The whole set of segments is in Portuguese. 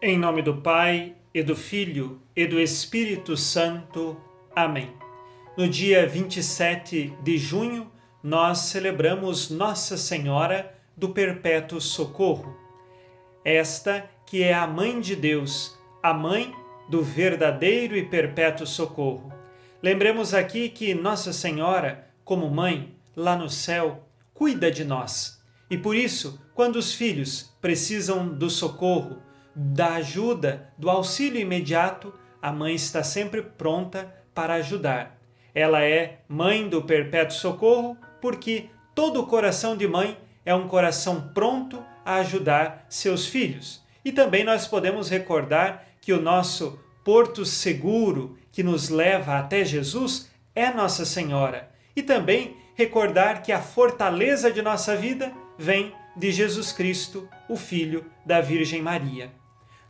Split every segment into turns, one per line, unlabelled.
Em nome do Pai, e do Filho, e do Espírito Santo. Amém. No dia 27 de junho, nós celebramos Nossa Senhora do Perpétuo Socorro. Esta que é a Mãe de Deus, a Mãe do verdadeiro e perpétuo socorro. Lembremos aqui que Nossa Senhora, como mãe, lá no céu, cuida de nós. E por isso, quando os filhos precisam do socorro, da ajuda, do auxílio imediato, a mãe está sempre pronta para ajudar. Ela é mãe do perpétuo socorro porque todo coração de mãe é um coração pronto a ajudar seus filhos. E também nós podemos recordar que o nosso porto seguro que nos leva até Jesus é Nossa Senhora. E também recordar que a fortaleza de nossa vida vem de Jesus Cristo, o Filho da Virgem Maria.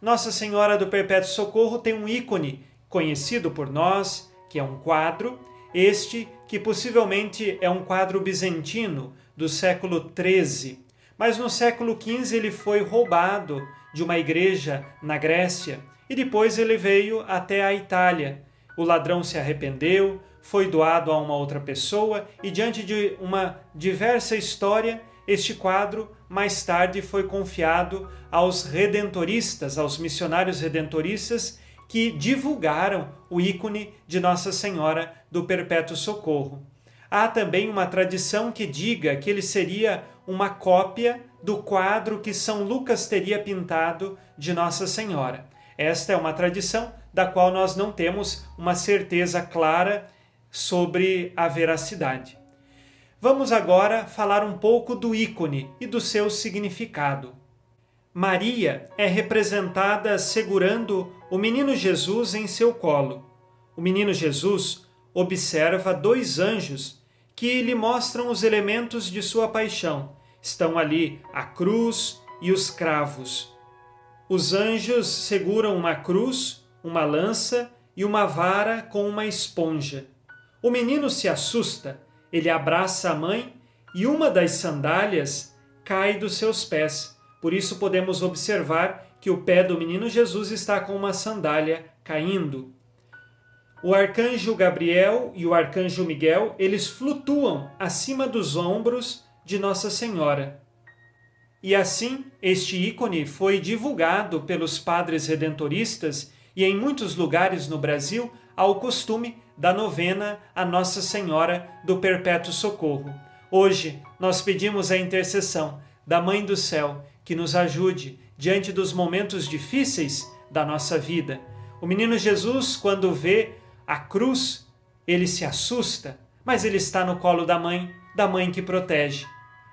Nossa Senhora do Perpétuo Socorro tem um ícone conhecido por nós, que é um quadro, este que possivelmente é um quadro bizantino do século XIII, mas no século XV ele foi roubado de uma igreja na Grécia e depois ele veio até a Itália. O ladrão se arrependeu, foi doado a uma outra pessoa e diante de uma diversa história, este quadro mais tarde foi confiado aos redentoristas, aos missionários redentoristas que divulgaram o ícone de Nossa Senhora do Perpétuo Socorro. Há também uma tradição que diga que ele seria uma cópia do quadro que São Lucas teria pintado de Nossa Senhora. Esta é uma tradição da qual nós não temos uma certeza clara sobre a veracidade. Vamos agora falar um pouco do ícone e do seu significado. Maria é representada segurando o menino Jesus em seu colo. O menino Jesus observa dois anjos que lhe mostram os elementos de sua paixão. Estão ali a cruz e os cravos. Os anjos seguram uma cruz, uma lança e uma vara com uma esponja. O menino se assusta ele abraça a mãe e uma das sandálias cai dos seus pés. Por isso podemos observar que o pé do menino Jesus está com uma sandália caindo. O arcanjo Gabriel e o arcanjo Miguel, eles flutuam acima dos ombros de Nossa Senhora. E assim, este ícone foi divulgado pelos padres redentoristas e em muitos lugares no Brasil ao costume da novena a Nossa Senhora do Perpétuo Socorro. Hoje nós pedimos a intercessão da Mãe do Céu que nos ajude diante dos momentos difíceis da nossa vida. O menino Jesus, quando vê a cruz, ele se assusta, mas ele está no colo da mãe, da mãe que protege.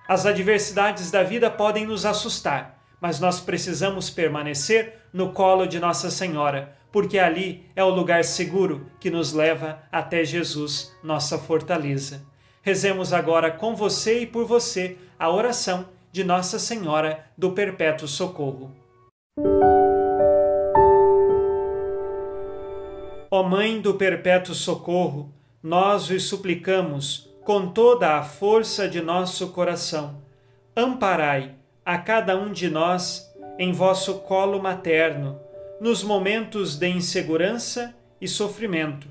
As adversidades da vida podem nos assustar, mas nós precisamos permanecer no colo de Nossa Senhora, porque ali é o lugar seguro que nos leva até Jesus, nossa fortaleza. Rezemos agora com você e por você a oração de Nossa Senhora do Perpétuo Socorro. Ó Mãe do Perpétuo Socorro, nós vos suplicamos com toda a força de nosso coração, amparai a cada um de nós em vosso colo materno nos momentos de insegurança e sofrimento.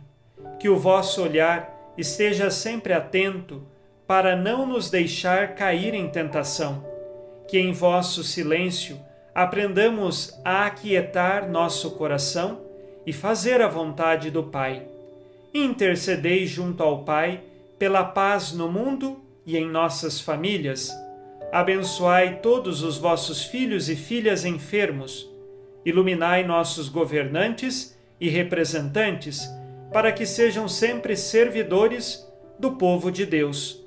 Que o vosso olhar esteja sempre atento para não nos deixar cair em tentação. Que em vosso silêncio aprendamos a aquietar nosso coração e fazer a vontade do Pai. Intercedei junto ao Pai pela paz no mundo e em nossas famílias. Abençoai todos os vossos filhos e filhas enfermos iluminai nossos governantes e representantes, para que sejam sempre servidores do povo de Deus.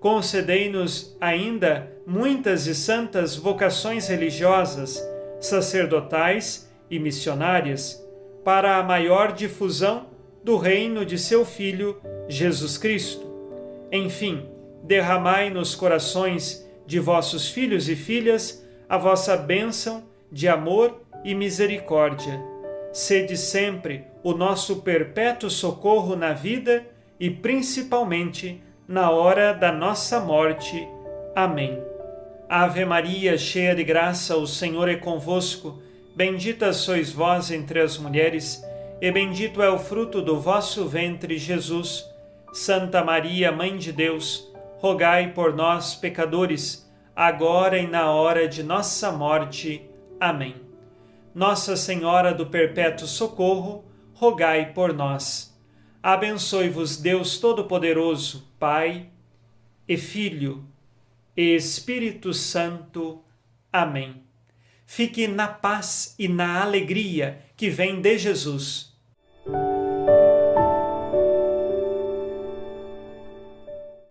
Concedei-nos ainda muitas e santas vocações religiosas, sacerdotais e missionárias, para a maior difusão do reino de seu Filho, Jesus Cristo. Enfim, derramai nos corações de vossos filhos e filhas a vossa bênção de amor e misericórdia. Sede sempre o nosso perpétuo socorro na vida e principalmente na hora da nossa morte. Amém. Ave Maria, cheia de graça, o Senhor é convosco. Bendita sois vós entre as mulheres, e bendito é o fruto do vosso ventre, Jesus. Santa Maria, Mãe de Deus, rogai por nós, pecadores, agora e na hora de nossa morte. Amém. Nossa Senhora do Perpétuo Socorro, rogai por nós. Abençoe-vos Deus Todo-Poderoso, Pai e Filho e Espírito Santo. Amém. Fique na paz e na alegria que vem de Jesus